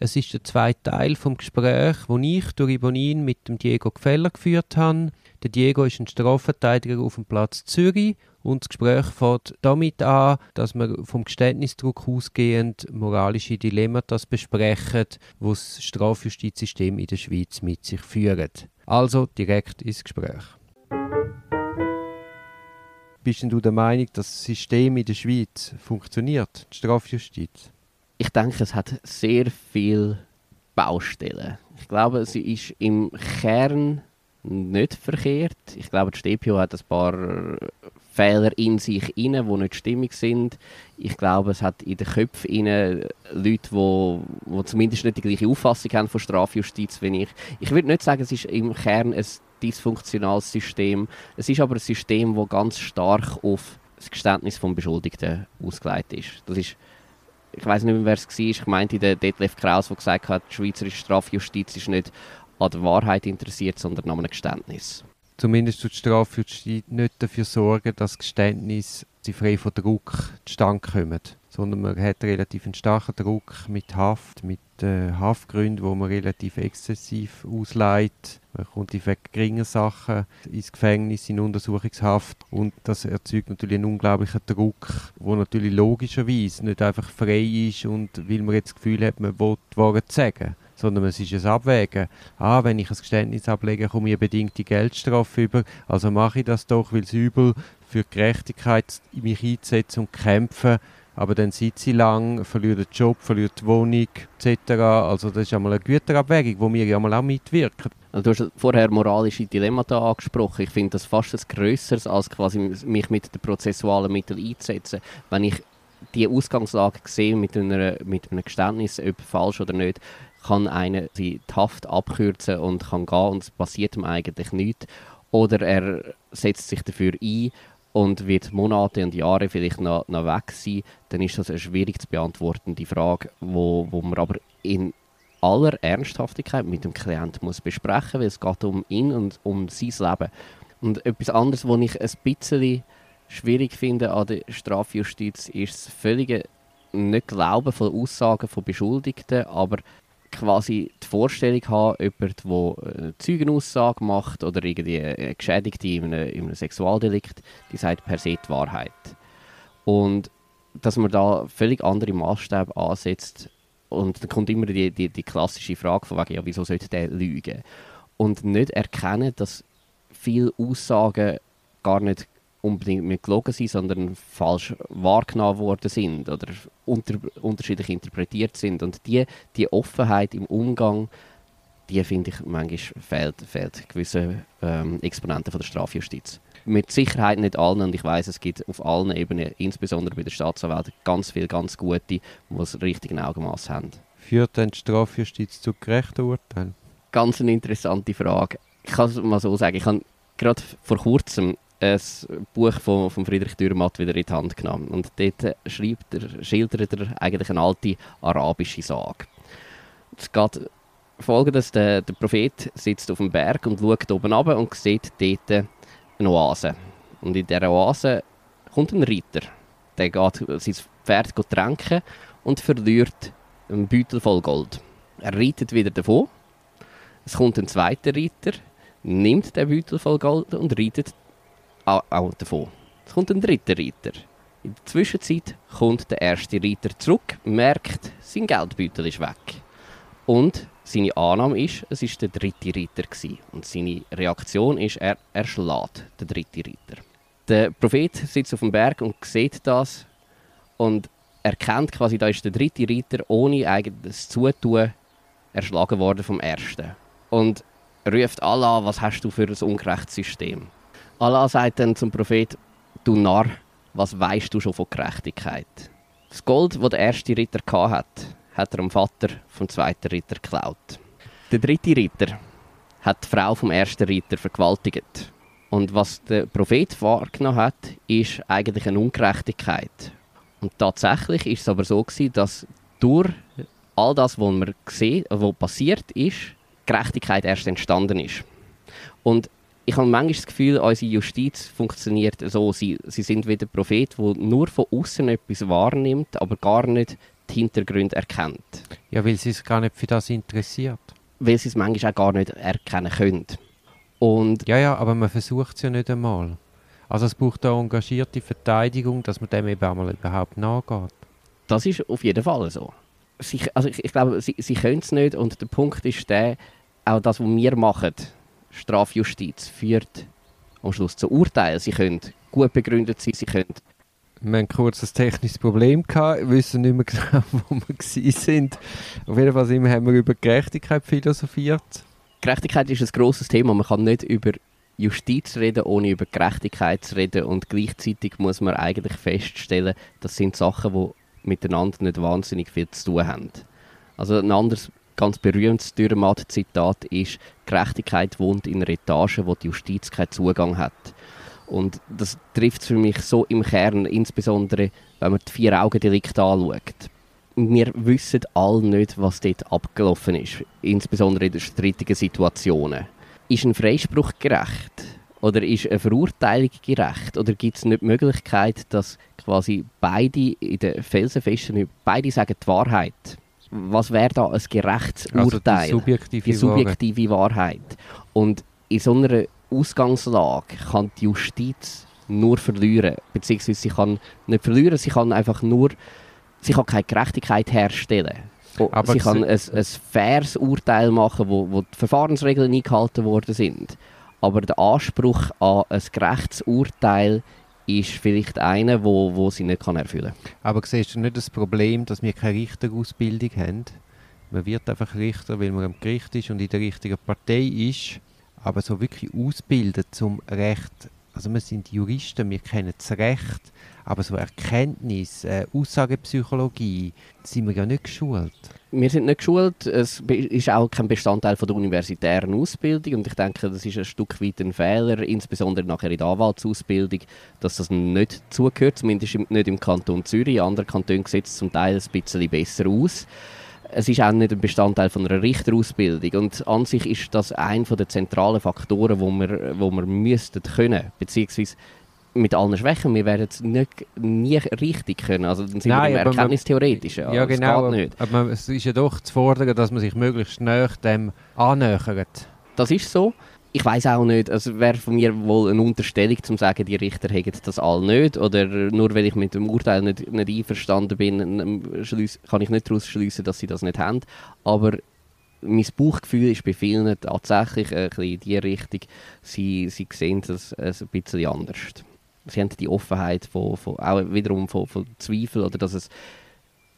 Es ist der zweite Teil vom Gespräch, wo ich durch Bonin mit dem Diego Gefeller geführt habe. Der Diego ist ein Strafverteidiger auf dem Platz Zürich und das Gespräch fängt damit an, dass wir vom Geständnisdruck ausgehend moralische Dilemmata besprechen, wo das Strafjustizsystem in der Schweiz mit sich führt. Also direkt ins Gespräch. Bist du der Meinung, dass das System in der Schweiz funktioniert, die Strafjustiz? Ich denke, es hat sehr viele Baustellen. Ich glaube, sie ist im Kern nicht verkehrt. Ich glaube, die StPO hat ein paar Fehler in sich inne, die nicht stimmig sind. Ich glaube, es hat in den Köpfen inne Leute, die, die zumindest nicht die gleiche Auffassung haben von Strafjustiz wie ich. Ich würde nicht sagen, es ist im Kern ein dysfunktionales System. Es ist aber ein System, das ganz stark auf das Geständnis des Beschuldigten ausgelegt ist. Das ist ich weiß nicht mehr, wer es war, ich meinte der Detlef Kraus, der gesagt hat, die schweizerische Strafjustiz ist nicht an der Wahrheit interessiert, sondern an einem Geständnis. Zumindest tut die Strafjustiz nicht dafür sorgen, dass Geständnisse frei von Druck zustande kommen, sondern man hat relativ einen starken Druck mit Haft, mit äh, Haftgründen, wo man relativ exzessiv ausleiht. Man kommt wegen geringer Sachen ins Gefängnis, in Untersuchungshaft und das erzeugt natürlich einen unglaublichen Druck, wo natürlich logischerweise nicht einfach frei ist und weil man jetzt das Gefühl hat, man will die Wahrheit sagen sondern es ist ein Abwägen. Ah, wenn ich ein Geständnis ablege, komme ich eine bedingte Geldstrafe über, also mache ich das doch, weil es übel für Gerechtigkeit mich einzusetzen und kämpfen, aber dann sitze ich lang, verliere den Job, verliere die Wohnung etc. Also das ist einmal eine Güterabwägung, wo wir ja mal auch mitwirken. Also du hast vorher moralische Dilemmata angesprochen. Ich finde das fast ein grösseres, als quasi mich mit den prozessualen Mitteln einzusetzen. Wenn ich die Ausgangslage sehe mit, einer, mit einem Geständnis, ob falsch oder nicht, kann einer die Haft abkürzen und kann gehen und es passiert ihm eigentlich nichts. Oder er setzt sich dafür ein und wird Monate und Jahre vielleicht noch, noch weg sein, dann ist das eine schwierig zu beantwortende Frage, wo, wo man aber in aller Ernsthaftigkeit mit dem Klienten muss besprechen, weil es geht um ihn und um sein Leben. Und etwas anderes, was ich ein bisschen schwierig finde an der Strafjustiz, ist das völlige nicht Glauben von Aussagen von Beschuldigten, aber quasi die Vorstellung haben, jemand, der eine Zeugenaussage macht oder irgendwie eine Geschädigte in einem, in einem Sexualdelikt, die sagt per se die Wahrheit. Und dass man da völlig andere Maßstäbe ansetzt und dann kommt immer die, die, die klassische Frage von wegen, ja, wieso sollte der lügen? Und nicht erkennen, dass viele Aussagen gar nicht unbedingt mit gelogen sind, sondern falsch wahrgenommen worden sind oder unter, unterschiedlich interpretiert sind. Und die, die Offenheit im Umgang, die finde ich manchmal fehlt, fehlt gewissen ähm, Exponenten von der Strafjustiz. Mit Sicherheit nicht allen und ich weiß, es gibt auf allen Ebenen, insbesondere bei der Staatsanwältin, ganz viele ganz gute, die das richtige Augenmaß haben. Führt denn die Strafjustiz zu gerechten Urteilen? Ganz eine interessante Frage. Ich kann es mal so sagen, ich habe gerade vor kurzem ein Buch von, von Friedrich Dürrmatt wieder in die Hand genommen. Und dort schreibt er, schildert er eigentlich eine alte arabische Sage. Es geht folgendes, der, der Prophet sitzt auf dem Berg und schaut oben runter und sieht dort eine Oase. Und in dieser Oase kommt ein Reiter. Der geht sein Pferd tränken und verliert einen Beutel voll Gold. Er reitet wieder davon. Es kommt ein zweiter Reiter, nimmt den Beutel voll Gold und reitet auch davon. Es kommt ein dritter Reiter. In der Zwischenzeit kommt der erste Reiter zurück, merkt, sein Geldbeutel ist weg. Und seine Annahme ist, es ist der dritte Reiter gewesen. Und seine Reaktion ist, er erschlägt den dritten Reiter. Der Prophet sitzt auf dem Berg und sieht das und erkennt quasi, da ist der dritte Reiter ohne eigenes Zutun erschlagen worden vom ersten. Und ruft Allah, was hast du für ein ungerechtes System? Allah sagt dann zum Prophet, du Narr, was weißt du schon von Gerechtigkeit? Das Gold, das der erste Ritter hatte, hat er dem Vater vom zweiten Ritter geklaut. Der dritte Ritter hat die Frau vom ersten Ritter vergewaltigt. Und was der Prophet wahrgenommen hat, ist eigentlich eine Ungerechtigkeit. Und tatsächlich ist es aber so gewesen, dass durch all das, was man gesehen, was passiert ist, Gerechtigkeit erst entstanden ist. Und ich habe manchmal das Gefühl, unsere Justiz funktioniert so. Sie, sie sind wie der Prophet, der nur von außen etwas wahrnimmt, aber gar nicht die Hintergründe erkennt. Ja, weil sie sich gar nicht für das interessiert. Weil sie es manchmal auch gar nicht erkennen können. Und Ja, ja, aber man versucht es ja nicht einmal. Also es braucht eine engagierte Verteidigung, dass man dem eben einmal überhaupt nachgeht. das ist auf jeden Fall so. Sie, also ich, ich glaube, sie, sie können es nicht und der Punkt ist der, auch das, was wir machen, Strafjustiz, führt am Schluss zu Urteilen. Sie können gut begründet sein, sie können Wir hatten kurz ein technisches Problem, gehabt, wissen nicht mehr genau, wo wir sind. Auf jeden Fall haben wir über Gerechtigkeit philosophiert. Gerechtigkeit ist ein grosses Thema. Man kann nicht über Justiz reden, ohne über Gerechtigkeit zu reden. Und gleichzeitig muss man eigentlich feststellen, das sind Sachen, die miteinander nicht wahnsinnig viel zu tun haben. Also ein anderes ganz berühmtes Dürrematt-Zitat ist, Gerechtigkeit wohnt in einer Etage, wo die Justiz keinen Zugang hat. Und das trifft es für mich so im Kern, insbesondere wenn man die Vier-Augen-Delikte anschaut wir wissen alle nicht, was dort abgelaufen ist, insbesondere in den strittigen Situationen. Ist ein Freispruch gerecht? Oder ist eine Verurteilung gerecht? Oder gibt es nicht die Möglichkeit, dass quasi beide in der felsenfesten, beide sagen die Wahrheit? Was wäre da ein gerechtes Also Urteil? die subjektive, die subjektive Wahrheit. Und in so einer Ausgangslage kann die Justiz nur verlieren. Beziehungsweise sie kann nicht verlieren, sie kann einfach nur, sie kann keine Gerechtigkeit herstellen. O- Aber sie kann ein, ein faires Urteil machen, wo, wo die Verfahrensregeln eingehalten worden sind. Aber der Anspruch an ein gerechtes Urteil ist vielleicht einer, wo, wo sie nicht kann erfüllen kann. Aber siehst du nicht das Problem, dass wir keine Richterausbildung haben? Man wird einfach Richter, weil man am Gericht ist und in der richtigen Partei ist. Aber so wirklich ausbilden zum Recht, also wir sind Juristen, wir kennen das Recht, aber so Erkenntnis, äh, Aussagepsychologie, sind wir ja nicht geschult. Wir sind nicht geschult, es ist auch kein Bestandteil von der universitären Ausbildung und ich denke, das ist ein Stück weit ein Fehler, insbesondere nachher in der Anwaltsausbildung, dass das nicht zugehört, zumindest nicht im Kanton Zürich. Andere Kantone sieht es zum Teil ein bisschen besser aus. Es ist auch nicht ein Bestandteil von einer Richterausbildung und an sich ist das einer der zentralen Faktoren, wo wir, wo wir müssten können, beziehungsweise mit allen Schwächen, wir werden es nicht, nie richtig können. Also dann sind Nein, wir im man- Erkenntnistheoretischen. Ja, Das genau. Aber es ist ja doch zu fordern, dass man sich möglichst näher dem annähert. Das ist so. Ich weiß auch nicht, also wäre von mir wohl eine Unterstellung, zum sagen, die Richter hätten das alle nicht. Oder nur weil ich mit dem Urteil nicht, nicht einverstanden bin, kann ich nicht daraus schließen, dass sie das nicht haben. Aber mein Bauchgefühl ist bei vielen tatsächlich ein bisschen in die Richtung, sie, sie sehen das ein bisschen anders. Sie haben die Offenheit von, von, auch wiederum von, von Zweifel oder dass es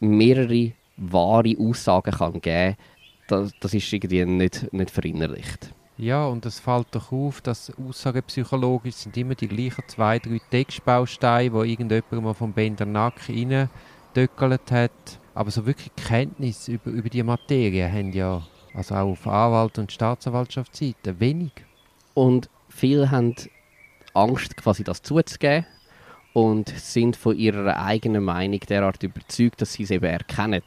mehrere wahre Aussagen kann geben kann. Das, das ist irgendwie nicht, nicht verinnerlicht. Ja, und es fällt doch auf, dass aussagepsychologisch sind immer die gleichen zwei, drei Textbausteine, wo irgendjemand mal vom Bendernack reingedöckelt hat. Aber so wirklich Kenntnis über, über die Materie haben ja, also auch auf Anwalt- und Staatsanwaltschaftsseite, wenig. Und viele haben Angst, quasi das zuzugeben und sind von ihrer eigenen Meinung derart überzeugt, dass sie es eben erkennen,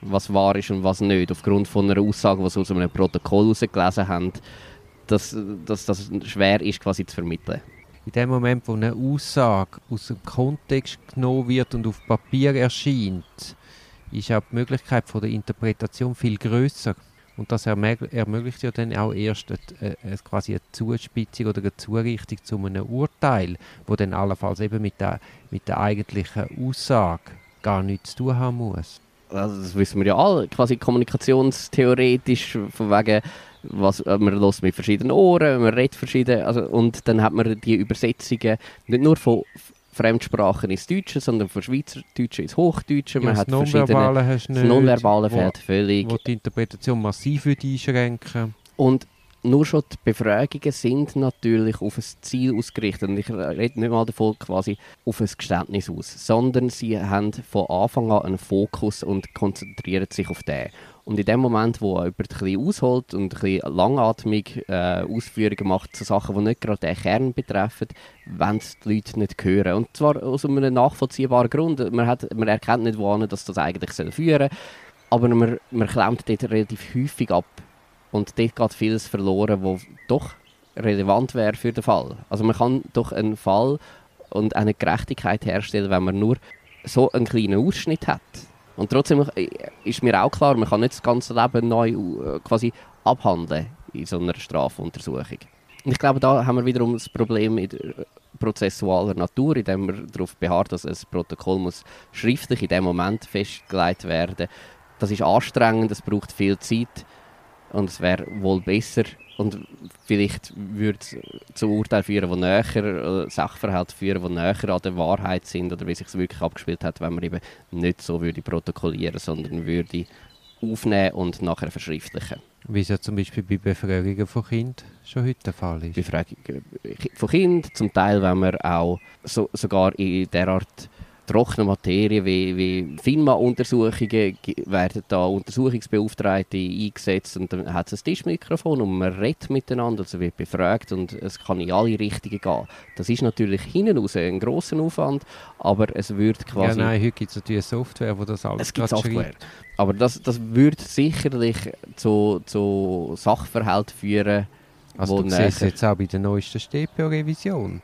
was wahr ist und was nicht, aufgrund von einer Aussage, die sie aus einem Protokoll herausgelesen haben, dass, dass das schwer ist, quasi zu vermitteln. In dem Moment, wo eine Aussage aus dem Kontext genommen wird und auf Papier erscheint, ist auch die Möglichkeit von der Interpretation viel größer. Und das ermög- ermöglicht ja dann auch erst eine, eine, quasi eine Zuspitzung oder eine Zurichtung zu einem Urteil, wo dann allenfalls eben mit der, mit der eigentlichen Aussage gar nichts zu tun haben muss. Also das wissen wir ja alle, quasi kommunikationstheoretisch, von wegen, was, äh, man hört mit verschiedenen Ohren, man redet verschieden, also, und dann hat man die Übersetzungen nicht nur von Fremdsprachen ins Deutsche, sondern von Schweizerdeutschen ins Hochdeutsche, man Ja, hat das. Nonverbale hast du Das nicht, Nonverbale wo, fehlt völlig. wo die Interpretation massiv würde einschränken Und nur schon die Befragungen sind natürlich auf ein Ziel ausgerichtet. Und ich rede nicht mal davon quasi auf ein Geständnis aus, sondern sie haben von Anfang an einen Fokus und konzentrieren sich auf den. Und in dem Moment, wo jemand bisschen ausholt und bisschen langatmig äh, Ausführungen macht zu Sachen, die nicht gerade den Kern betreffen, wollen es die Leute nicht hören. Und zwar aus einem nachvollziehbaren Grund. Man, hat, man erkennt nicht, wohin das, das eigentlich führen soll. Aber man, man klemmt dort relativ häufig ab. Und dort geht vieles verloren, was doch relevant wäre für den Fall. Also man kann doch einen Fall und eine Gerechtigkeit herstellen, wenn man nur so einen kleinen Ausschnitt hat. Und trotzdem äh, ist mir auch klar, man kann nicht das ganze Leben neu äh, quasi abhandeln in so einer Strafuntersuchung. Und ich glaube, da haben wir wiederum das Problem in der prozessualer Natur, indem man darauf beharrt, dass ein Protokoll muss schriftlich in dem Moment festgelegt werden. Das ist anstrengend, es braucht viel Zeit und es wäre wohl besser und vielleicht würde es zu Urteilen führen, die näher, äh, Sachverhalte führen, die näher an der Wahrheit sind oder wie sich es wirklich abgespielt hat, wenn man eben nicht so würde protokollieren, sondern würde aufnehmen und nachher verschriftlichen. Wie es ja zum Beispiel bei Befragungen von Kindern schon heute der Fall ist. Befragungen von Kindern, zum Teil, wenn man auch so, sogar in der Art trockene Materie wie, wie FINMA-Untersuchungen werden da Untersuchungsbeauftragte eingesetzt und dann hat es ein Tischmikrofon und man redet miteinander, also wird befragt und es kann in alle Richtungen gehen. Das ist natürlich hinten raus ein grosser Aufwand, aber es wird quasi... Ja, nein, heute gibt es natürlich Software, wo das alles es gibt Software. Schreibt. Aber das, das würde sicherlich zu, zu Sachverhalten führen, also du siehst jetzt auch bei der neuesten StPO-Revision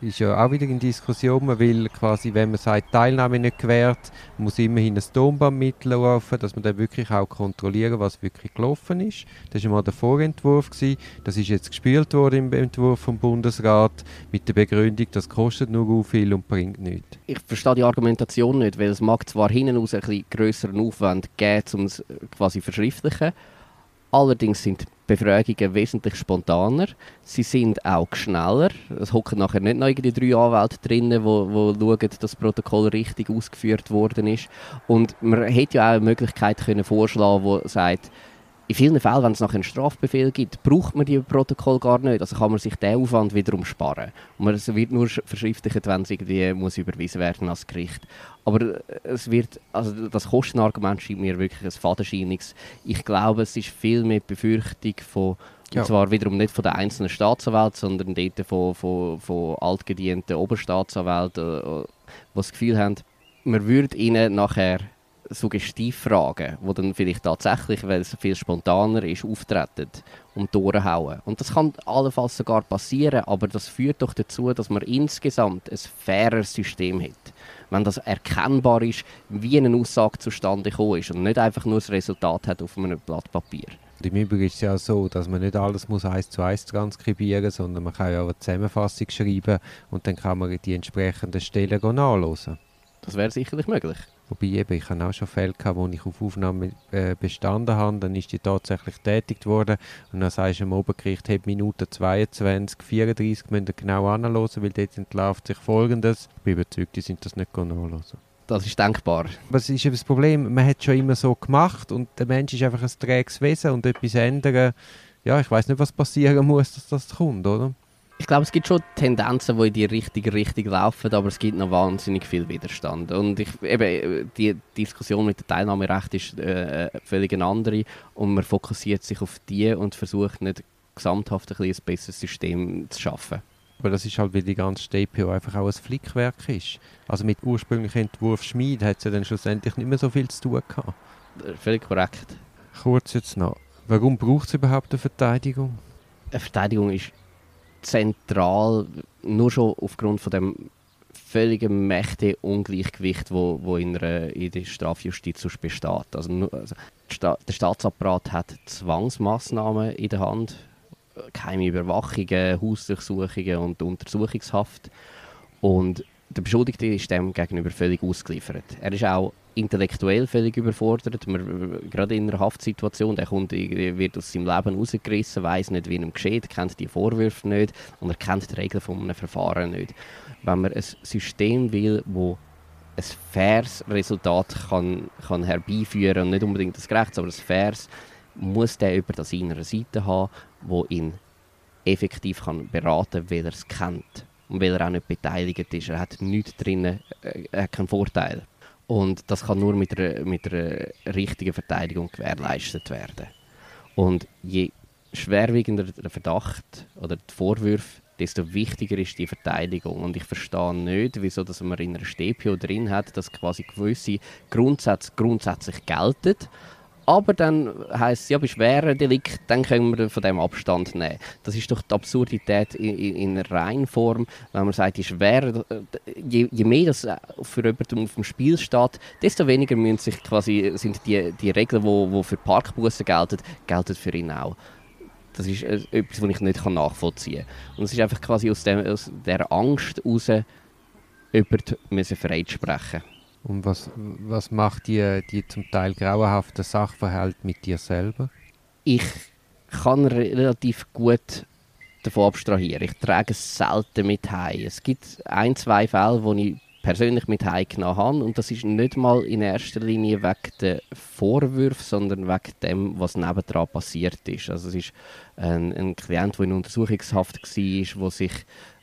ist ja auch wieder in Diskussion. Man will quasi, wenn man sagt, Teilnahme nicht gewährt, muss immerhin ein Tonband mitlaufen, dass man dann wirklich auch kontrollieren was wirklich gelaufen ist. Das war mal der Vorentwurf. Gewesen. Das ist jetzt gespielt worden im Entwurf vom Bundesrat mit der Begründung, das kostet nur viel und bringt nichts. Ich verstehe die Argumentation nicht, weil es mag zwar hinten raus ein bisschen grösseren Aufwand geben, um es quasi verschriftlichen, allerdings sind Befragungen wesentlich spontaner. Sie sind auch schneller. Es hocken nachher nicht noch die drei Anwälte drinnen, wo, wo schauen, dass das Protokoll richtig ausgeführt worden ist. Und man hätte ja auch eine Möglichkeit können vorschlagen, wo sagt, in vielen Fällen, wenn es nachher einen Strafbefehl gibt, braucht man die Protokoll gar nicht. Also kann man sich den Aufwand wiederum sparen. Und man, es wird nur verschriftlicht, wenn es irgendwie muss überwiesen werden als Gericht. Aber äh, es wird, also das Kostenargument scheint mir wirklich ein fadenscheiniges. Ich glaube, es ist viel mehr Befürchtung von ja. Und zwar wiederum nicht von den einzelnen Staatsanwälten, sondern dort von, von, von altgedienten Oberstaatsanwälten, äh, die das Gefühl haben, man würde ihnen nachher Suggestivfragen, die dann vielleicht tatsächlich, weil es viel spontaner ist, auftreten und durchhauen. Und das kann allenfalls sogar passieren, aber das führt doch dazu, dass man insgesamt ein faireres System hat. Wenn das erkennbar ist, wie eine Aussage zustande gekommen ist und nicht einfach nur das Resultat hat auf einem Blatt Papier. Und Im Übrigen ist es ja so, dass man nicht alles muss eins zu eins transkribieren muss, sondern man kann ja auch eine Zusammenfassung schreiben und dann kann man die entsprechenden Stellen nachlesen. Das wäre sicherlich möglich. Wobei eben, ich habe auch schon Fälle gehabt, wo ich auf Aufnahme äh, bestanden habe, dann ist die tatsächlich tätigt worden und dann sagst du dem Obergericht, hey, Minute 22, 34 müssen genau anhören, weil dort entlarvt sich Folgendes. Ich bin überzeugt, die sind das nicht nachhören. Das ist denkbar. Was ist das Problem? Man hat es schon immer so gemacht und der Mensch ist einfach ein träges Wesen und etwas ändern, ja, ich weiß nicht, was passieren muss, dass das kommt, oder? Ich glaube, es gibt schon Tendenzen, die in die richtige Richtung laufen, aber es gibt noch wahnsinnig viel Widerstand. Und ich, eben, die Diskussion mit dem Teilnahmerecht ist äh, völlig eine andere und man fokussiert sich auf die und versucht nicht gesamthaft ein, ein besseres System zu schaffen. Aber das ist halt, weil die ganze StPO einfach auch ein Flickwerk ist. Also mit ursprünglichem Entwurf Schmied hat es ja dann schlussendlich nicht mehr so viel zu tun gehabt. Völlig korrekt. Kurz jetzt noch. Warum braucht es überhaupt eine Verteidigung? Eine Verteidigung ist zentral, nur schon aufgrund von dem völligen mächtigen Ungleichgewicht, wo, wo in, der, in der Strafjustiz besteht. Also, also der Staatsapparat hat Zwangsmaßnahmen in der Hand, geheime Überwachungen, Hausdurchsuchungen und Untersuchungshaft. Und der Beschuldigte ist dem gegenüber völlig ausgeliefert. Er ist auch intellektuell völlig überfordert. Man, gerade in einer Haftsituation, der kommt, wird aus seinem Leben rausgerissen, weiß nicht, wie ihm geschieht, kennt die Vorwürfe nicht und er kennt die Regeln von einem Verfahren nicht. Wenn man ein System will, wo ein faires Resultat kann, kann herbeiführen und nicht unbedingt das Gerechts, aber ein faires, muss der über das seiner Seite haben, wo ihn effektiv kann beraten kann, weil er es kennt und weil er auch nicht beteiligt ist. Er hat nichts drin, äh, er hat keinen Vorteil. Und das kann nur mit einer, mit einer richtigen Verteidigung gewährleistet werden. Und je schwerwiegender der Verdacht oder die Vorwürfe, desto wichtiger ist die Verteidigung. Und ich verstehe nicht, wieso dass man in einer StPO drin hat, dass quasi gewisse Grundsätze grundsätzlich gelten, Aber dann heisst es, ja, bei schweren Delikten, dann können wir von dem Abstand nehmen. Das ist doch die Absurdität in, in, in Reinform, wenn man sagt, die schweren, je, je mehr das für jemanden auf dem Spiel steht, desto weniger müssen sich quasi, sind die, die Regeln, die wo, wo für Parkbussen gelten, gelten für ihn auch. Das ist äh, etwas, was ich nicht nachvollziehen kann. Und es ist einfach quasi aus, dem, aus dieser Angst heraus, über die sprechen und was, was macht die, die zum Teil grauenhafte Sachverhalt mit dir selber? Ich kann relativ gut davon abstrahieren. Ich trage es selten mit heim. Es gibt ein, zwei Fälle, wo ich persönlich mit heimgenommen habe und das ist nicht mal in erster Linie wegen der Vorwürfe, sondern wegen dem, was nebendran passiert ist. Also es ist ein, ein Klient, der in Untersuchungshaft war, der sich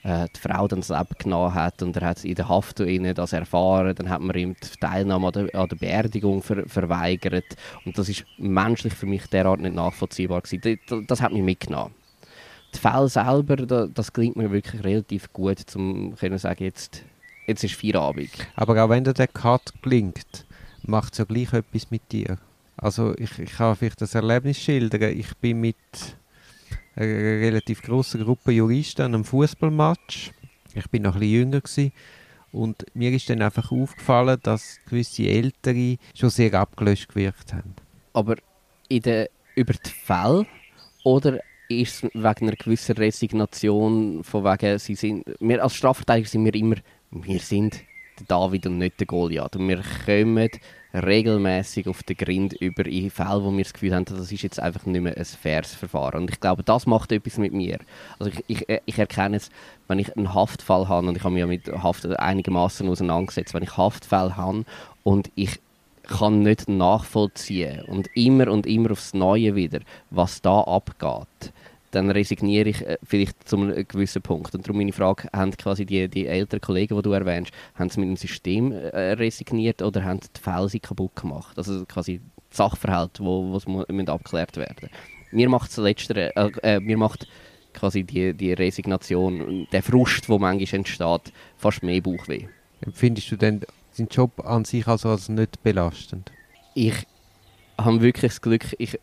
äh, die Frau dann das Leben genommen hat und er hat in der Haft das erfahren. Dann hat man ihm die Teilnahme an der, an der Beerdigung ver verweigert und das ist menschlich für mich derart nicht nachvollziehbar gewesen. Das, das hat mich mitgenommen. Die Fälle selber, da, das klingt mir wirklich relativ gut, um zu sagen, jetzt, jetzt ist Feierabend. Aber auch wenn dir der Cut klingt, macht es ja gleich etwas mit dir. Also ich, ich kann vielleicht das Erlebnis schildern. Ich bin mit eine relativ große Gruppe Juristen an einem Fußballmatch. Ich bin noch ein bisschen jünger gewesen. und mir ist dann einfach aufgefallen, dass gewisse Ältere schon sehr abgelöscht gewirkt haben. Aber in der, über die Fälle oder ist es wegen einer gewissen Resignation von wegen, sie sind, wir als Strafverteidiger sind wir immer, wir sind der David und nicht der Goliath. Und wir kommen regelmäßig auf den Grind über in Fälle, wo wir das Gefühl haben, das ist jetzt einfach nicht mehr ein faires Verfahren. Und ich glaube, das macht etwas mit mir. Also ich, ich, äh, ich erkenne es, wenn ich einen Haftfall habe, und ich habe mich ja mit Haft einigermaßen auseinandergesetzt, wenn ich Haftfälle habe und ich kann nicht nachvollziehen und immer und immer aufs Neue wieder, was da abgeht dann resigniere ich äh, vielleicht zu einem gewissen Punkt. Und darum meine Frage, haben quasi die, die älteren Kollegen, die du erwähnst, haben sie mit dem System äh, resigniert oder haben die Fälle kaputt gemacht? Also quasi Sachverhalte, wo, wo abgeklärt werden Mir macht das Letztere, äh, äh, mir macht quasi die, die Resignation, der Frust, der manchmal entsteht, fast mehr Bauchweh. Empfindest du denn deinen Job an sich also als nicht belastend? Ich habe wirklich das Glück, ich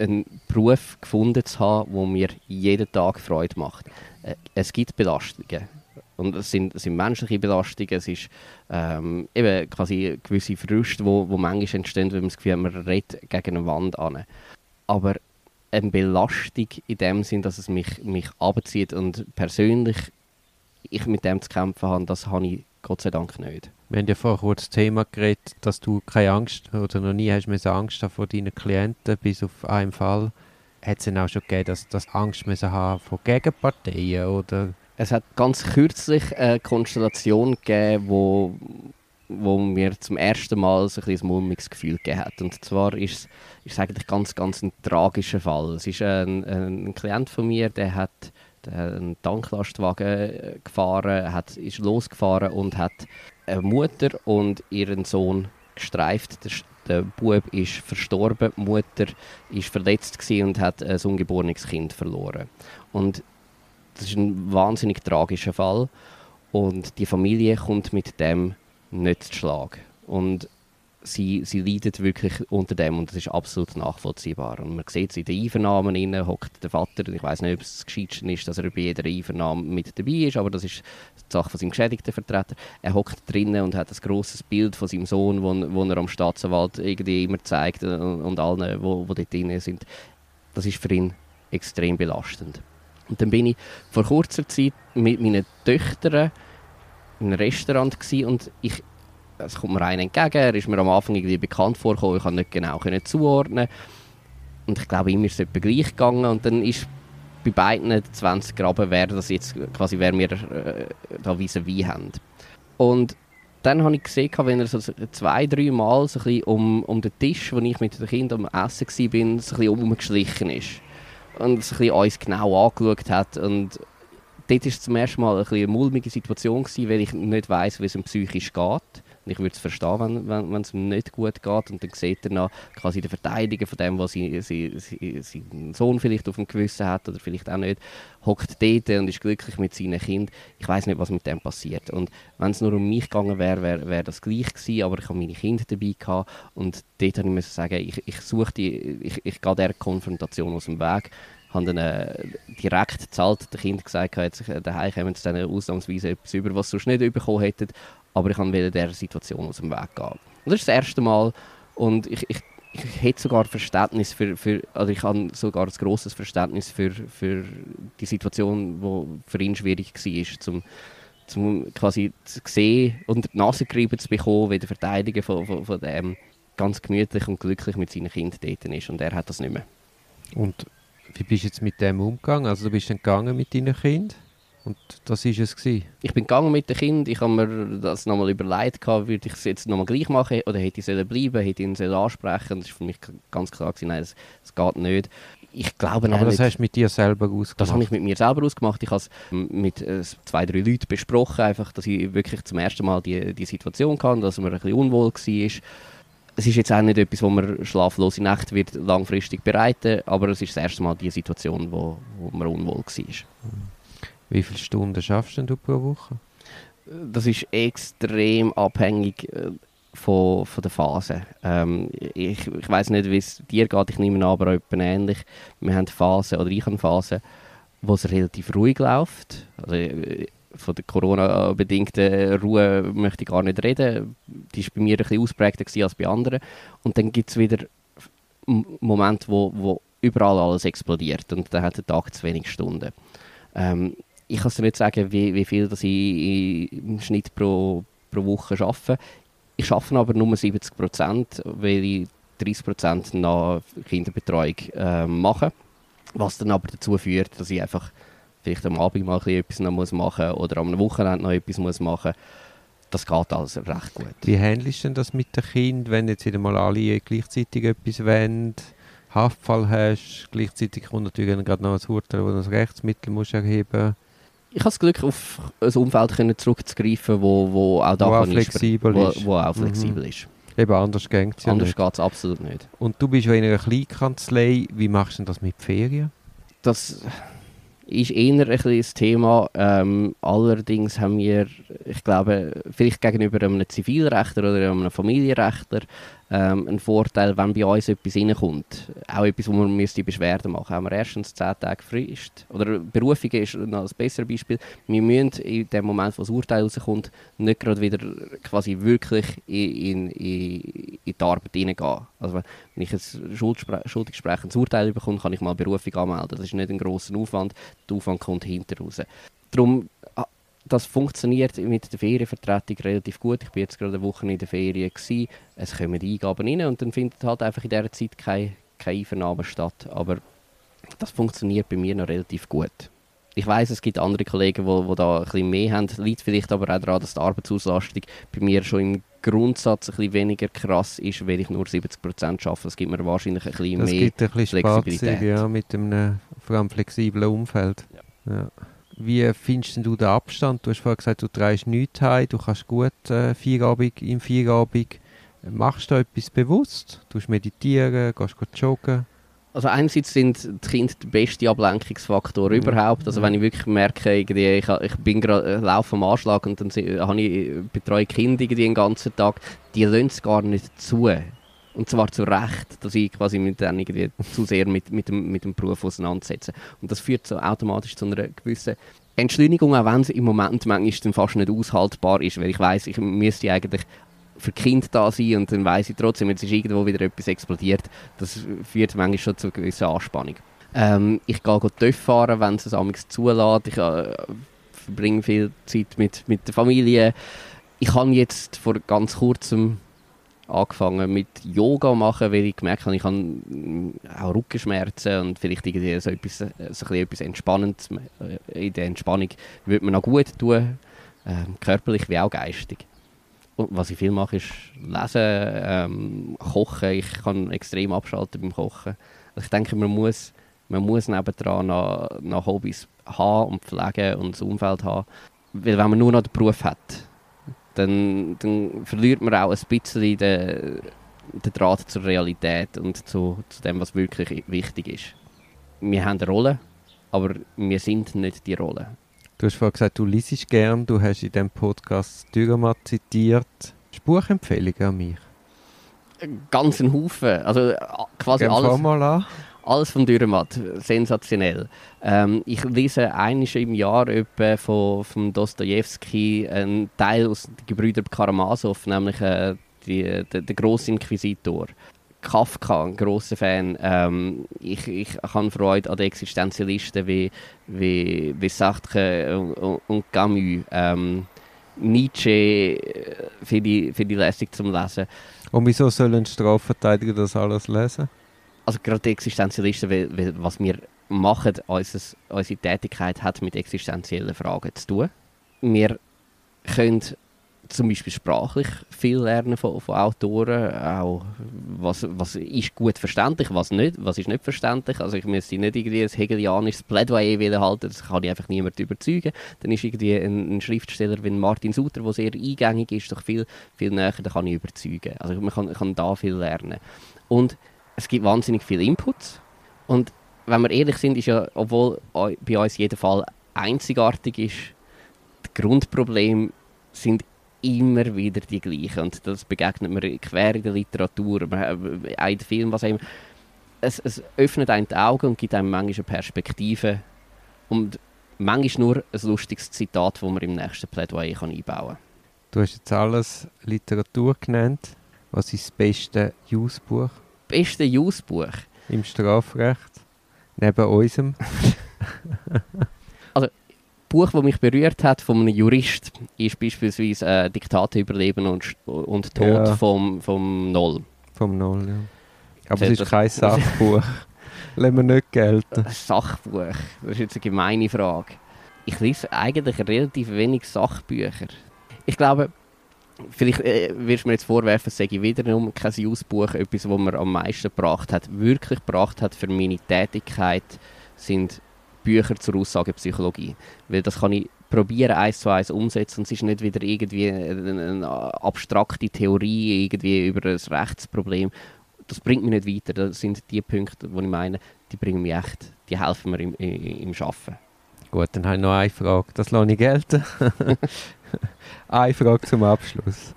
einen Beruf gefunden zu haben, der mir jeden Tag Freude macht. Äh, es gibt Belastungen. Und es sind, es sind menschliche Belastungen, es ist ähm, eben quasi gewisse die wo, wo manchmal entstehen, wenn man das Gefühl hat, man redet gegen eine Wand an. Aber eine Belastung in dem Sinn, dass es mich, mich abzieht und persönlich ich mit dem zu kämpfen habe, das habe ich Gott sei Dank nicht. Wir haben ja vorher kurz das Thema geredet, dass du keine Angst oder noch nie hast müssen Angst haben vor deinen Klienten, bis auf einen Fall. Hat es denn auch schon gegeben, dass du Angst müssen haben vor Gegenparteien oder? Es hat ganz kürzlich eine Konstellation gegeben, wo wo mir zum ersten Mal so ein, ein mulmiges Gefühl gegeben hat. Und zwar ist es eigentlich ganz, ganz ein tragischer Fall. Es ist ein, ein Klient von mir, der hat einen Tanklastwagen gefahren, hat, ist losgefahren und hat eine Mutter und ihren Sohn gestreift. Der, der Bub ist verstorben, die Mutter ist verletzt und hat ein ungeborenes Kind verloren. Und das ist ein wahnsinnig tragischer Fall und die Familie kommt mit dem nicht zu Schlag. Und sie, sie leidet wirklich unter dem und das ist absolut nachvollziehbar. Und man sieht es in den Einvernahmen, hockt der Vater, ich weiß nicht, ob es das Gescheitste ist, dass er bei jeder Einvernahme mit dabei ist, aber das ist die Sache von seinem geschädigten Vertreter. Er hockt drinnen und hat ein grosses Bild von seinem Sohn, wo, wo er am Staatsanwalt irgendwie immer zeigt und, und allen, wo, wo dort drin sind. Das ist für ihn extrem belastend. Und dann bin ich vor kurzer Zeit mit meinen Töchtern in einem Restaurant und ich es kommt mir einer entgegen, er ist mir am Anfang irgendwie bekannt vorgekommen, ich konnte nicht genau können zuordnen. Und ich glaube, ihm ist es gleich gegangen und dann ist bei beiden 20 Graben, wer das jetzt quasi, wer wir äh, da vis-à-vis haben. Und dann habe ich gesehen, wenn er so zwei, drei Mal so ein um, um den Tisch, wo ich mit den Kindern am Essen war, so ein bisschen umgeschlichen ist. Und so bisschen uns genau angeschaut hat. Und dort war es zum ersten Mal ein eine mulmige Situation, gewesen, weil ich nicht weiss, wie es ihm psychisch geht ich würde es verstehen, wenn, wenn, wenn es ihm nicht gut geht. Und dann sieht er noch quasi die Verteidigung von dem, was sie, sie, sie, sein Sohn vielleicht auf dem Gewissen hat oder vielleicht auch nicht, hockt dort und ist glücklich mit seinem Kind. Ich weiß nicht, was mit dem passiert. Und wenn es nur um mich gegangen wäre, wäre wär das gleich gewesen, aber ich habe meine Kinder dabei gehabt und dort habe ich müssen sagen, ich, ich suche die, ich, ich gehe dieser Konfrontation aus dem Weg habe dann äh, direkt zahlt der Kind gesagt, jetzt daheim kommen sie ausnahmsweise etwas über, was sie sonst nicht bekommen hätten, aber ich wollte dieser Situation aus dem Weg gehen. Und das ist das erste Mal und ich, ich, ich hätte sogar Verständnis für, für also ich habe sogar ein grosses Verständnis für, für die Situation, die für ihn schwierig war, zum, zum quasi zu sehen und die Nase gerieben zu bekommen, wie der Verteidiger von, von, von dem ganz gemütlich und glücklich mit seinen Kindern dort ist und er hat das nicht mehr. Und wie bist du jetzt mit dem umgegangen? Also du bist dann gegangen mit deinen Kindern? Und das war es gewesen. Ich bin gegangen mit den Kindern. Ich habe mir das nochmal überlegt, würde ich es jetzt nochmal gleich machen oder hätte ich bleiben, hätte ich ihn ansprechen. Das war für mich ganz klar gewesen, nein, das, das geht nicht. Ich glaube Aber das hast du mit dir selber ausgemacht? Das habe ich mit mir selber ausgemacht. Ich habe es mit äh, zwei, drei Leuten besprochen, einfach, dass ich wirklich zum ersten Mal die, die Situation hatte, dass man ein bisschen unwohl war es ist jetzt auch nicht etwas, wo man schlaflose Nächte wird langfristig bereiten aber es ist das erste Mal die Situation, wo, wo man unwohl war. Wie viele Stunden schaffst du pro Woche? Das ist extrem abhängig äh, von, von der Phase. Ähm, ich ich weiß nicht, wie es dir geht, ich nehme an, aber etwa ähnlich. Wir haben Phasen, oder ich habe Phasen, wo es relativ ruhig läuft. Also, äh, von der Corona-bedingten Ruhe möchte ich gar nicht reden. Die war bei mir ein bisschen ausprägter als bei anderen. Und dann gibt es wieder Momente, wo, wo überall alles explodiert und dann hat der Tag zu wenig Stunden. Ähm, ich kann dir nicht sagen, wie, wie viel das ich im Schnitt pro, pro Woche arbeite. Ich arbeite aber nur 70 Prozent, weil ich 30 Prozent nach Kinderbetreuung äh, mache. Was dann aber dazu führt, dass ich einfach vielleicht am Abend mal etwas noch muss machen oder am Wochenende noch etwas muss machen das geht alles recht gut. Wie handelst du denn das mit den Kindern, wenn jetzt wieder mal alle gleichzeitig etwas wollen, Haftfall hast, gleichzeitig kommt natürlich gerade noch ein Urteil, wo du das Rechtsmittel musst erheben Ich habe das Glück, auf ein Umfeld zurückzugreifen, wo, wo auch da wo auch flexibel wo, ist. Wo auch flexibel mhm. ist. Eben, anders geht es ja Anders geht es absolut nicht. Und du bist ja in einer Kleinkanzlei, wie machst du das mit Ferien? Das ist eher ein das Thema. Ähm, allerdings haben wir, ich glaube, vielleicht gegenüber einem Zivilrechtler oder einem Familienrechtler ähm, ein Vorteil, wenn bei uns etwas reinkommt. Auch etwas, wo man müsste Beschwerden machen Haben wir erstens 10 Tage Frist. Oder Berufung ist noch ein besseres Beispiel. Wir müssen in dem Moment, wo das Urteil rauskommt, nicht gerade wieder quasi wirklich in, in, in die Arbeit hineingehen. Also wenn ich ein schuldigsprechendes Urteil bekomme, kann ich mal Berufung anmelden. Das ist nicht ein grosser Aufwand. Der Aufwand kommt hinter raus. Darum das funktioniert mit der Ferienvertretung relativ gut. Ich bin jetzt gerade eine Woche in der Ferien. Gewesen. Es kommen Eingaben rein und dann findet halt einfach in dieser Zeit keine, keine Einvernahme statt. Aber das funktioniert bei mir noch relativ gut. Ich weiß, es gibt andere Kollegen, die, die da ein bisschen mehr haben. Liegt vielleicht aber auch daran, dass die Arbeitsauslastung bei mir schon im Grundsatz ein bisschen weniger krass ist, weil ich nur 70% arbeite. Das gibt mir wahrscheinlich ein bisschen das mehr gibt ein bisschen Flexibilität. ja, mit einem vor allem flexiblen Umfeld. Ja. Ja. Wie findest du den Abstand? Du hast vorhin gesagt, du trägst nichts heim, du kannst gut äh, Feierabend, im Feierabend. Machst du etwas bewusst? Du meditieren, gehst joggen? Also einerseits sind die Kinder der beste Ablenkungsfaktor mhm. überhaupt. Also wenn ich wirklich merke, irgendwie, ich, ich bin gerade äh, laufe am Anschlag und dann habe ich betreue Kinder irgendwie den ganzen Tag, die lassen es gar nicht zu. Und zwar zu Recht, dass ich quasi mit denen irgendwie zu sehr mit, mit, dem, mit dem Beruf auseinandersetze. Und das führt so automatisch zu einer gewissen Entschleunigung, auch wenn es im Moment manchmal dann fast nicht aushaltbar ist, weil ich weiß, ich müsste eigentlich für Kind da sein und dann weiß ich trotzdem, jetzt ist irgendwo wieder etwas explodiert. Das führt manchmal schon zu einer gewissen Anspannung. Ähm, ich gehe TÜV fahren, wenn es es zulässt. Ich äh, verbringe viel Zeit mit, mit der Familie. Ich habe jetzt vor ganz kurzem angefangen mit Yoga machen, weil ich gemerkt habe, ich habe mm, auch Rückenschmerzen und vielleicht irgendwie so etwas, so etwas Entspannendes. Äh, in der Entspannung würde mir noch gut tun, äh, körperlich wie auch geistig. Und was ich viel mache, ist lesen, ähm, kochen. Ich kann extrem abschalten beim Kochen. Also ich denke, man muss, man muss nebendran noch, noch Hobbys haben und pflegen und das Umfeld haben. Weil wenn man nur noch den Beruf hat, dann, dann verliert man auch ein bisschen den, den Draht zur Realität und zu, zu dem, was wirklich wichtig ist. Wir haben eine Rolle, aber wir sind nicht die Rolle. Du hast vorhin gesagt, du liest gern, du hast in diesem Podcast Dürermatt zitiert. Buchempfehlungen an mich? Ganz ein Haufen. Also äh, quasi Gehen alles. mal an. Alles von Dürrematt, sensationell. Ähm, ich lese einmal im Jahr etwa von, von Dostoevsky einen Teil aus den Gebrüder Karamasow, nämlich äh, die, der, der grosse Inquisitor. Kafka, ein grosser Fan. Ähm, ich, ich habe Freude an den Existenzialisten wie, wie, wie Sartre und, und Camus. Ähm, Nietzsche finde ich, find ich lässig zum Lesen. Und wieso sollen Strafverteidiger das alles lesen? Also gerade Existenzialisten, weil, weil was wir machen, unseres, unsere Tätigkeit hat mit existenziellen Fragen zu tun. Wir können zum Beispiel sprachlich viel lernen von, von Autoren, auch was, was ist gut verständlich, was nicht, was ist nicht verständlich. Also ich müsste nicht irgendwie ein hegelianisches Plädoyer wieder halten, das kann ich einfach niemand überzeugen. Dann ist irgendwie ein, ein Schriftsteller wie Martin Suter, der sehr eingängig ist, doch viel, viel näher, da kann ich überzeugen. Also man kann, kann da viel lernen. Und es gibt wahnsinnig viele Inputs und wenn wir ehrlich sind, ist ja, obwohl bei uns jeder Fall einzigartig ist, die Grundprobleme sind immer wieder die gleichen. Und das begegnet mir quer in der Literatur, auch in den Filmen, was immer. Es, es öffnet einem die Augen und gibt einem manchmal eine Perspektive. Und manchmal nur ein lustiges Zitat, das man im nächsten Plädoyer einbauen kann. Du hast jetzt alles Literatur genannt. Was ist das beste Jus-Buch? Beste Jus-Buch? Im Strafrecht? Neben unserem? Buch, das mich berührt hat von einem Jurist, ist beispielsweise äh, Diktate überleben und, und Tod ja. vom, vom Noll. Vom Noll, ja. Aber es ist kein Sachbuch. Lassen wir nicht gelten. Ein Sachbuch? Das ist jetzt eine gemeine Frage. Ich lese eigentlich relativ wenig Sachbücher. Ich glaube, vielleicht äh, wirst du mir jetzt vorwerfen, sage ich wiederum kein Ausbuch, etwas, was mir am meisten gebracht hat, wirklich gebracht hat für meine Tätigkeit, sind Bücher zur Aussagepsychologie. Weil das kann ich probieren, eins zu eins umsetzen und es ist nicht wieder irgendwie eine, abstrakte Theorie irgendwie über ein Rechtsproblem. Das bringt mich nicht weiter. Das sind die Punkte, wo ich meine, die bringen mich echt, die helfen mir im, im, im Arbeiten. Gut, dann habe ich noch eine Frage. Das lasse ich gelten. eine Frage zum Abschluss.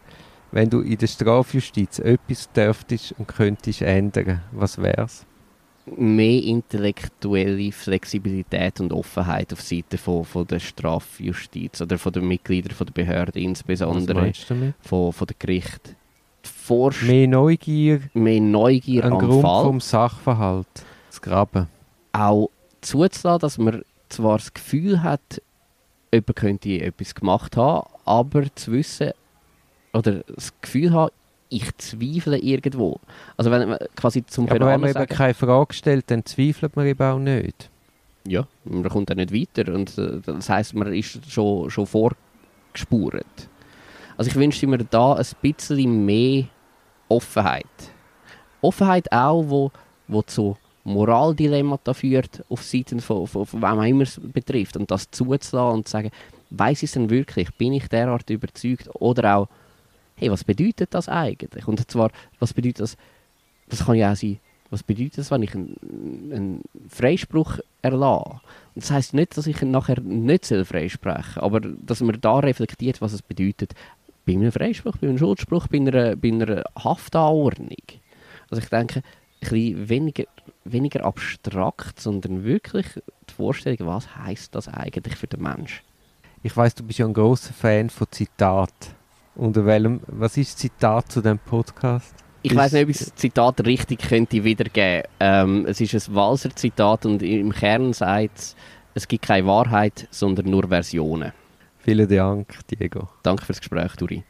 Wenn du in der Strafjustiz etwas dürftest und könntest ändern, was wäre es? mehr intellektuelle Flexibilität und Offenheit auf Seite von, von der Strafjustiz oder von den Mitgliedern von der Behörde insbesondere, von, von der Gericht. mehr Neugier, mehr Neugier am Grund Fall. vom Sachverhalt, das Graben. Auch zuzulassen, dass man zwar das Gefühl hat, jemand könnte etwas gemacht haben, aber zu wissen oder das Gefühl haben, ich zweifle irgendwo. Also wenn man quasi zum ja, Aber wenn man eben keine Frage stellt, dann zweifelt man eben auch nicht. Ja, man kommt dann nicht weiter und äh, das heißt, man ist schon, schon vorgespurt. Also ich wünschte mir da ein bisschen mehr Offenheit. Offenheit auch, wo, wo zu Moraldilemmata führt, auf Seiten von, von, von wem immer es betrifft. Und das zuzulassen und zu sagen, weiß ich es denn wirklich? Bin ich derart überzeugt? Oder auch, hey, was bedeutet das eigentlich? Und zwar, was bedeutet das, das kann ja auch sein, was bedeutet das, wenn ich einen, einen Freispruch erlasse? Und das heisst nicht, dass ich nachher nicht freisprechen aber dass man da reflektiert, was es bedeutet, bei einem Freispruch, bei einem Schuldspruch, bei einer, bei einer Haftanordnung. Also ich denke, bisschen weniger, weniger abstrakt, sondern wirklich die Vorstellung, was heißt das eigentlich für den Mensch? Ich weiß, du bist ja ein großer Fan von Zitaten. Unter welchem, was ist das Zitat zu dem Podcast? Ich weiß nicht, ob ich das Zitat richtig könnte wiedergeben. Ähm, es ist ein Walser Zitat und im Kern sagt es, es gibt keine Wahrheit, sondern nur Versionen. Vielen Dank, Diego. Danke fürs Gespräch, Duri.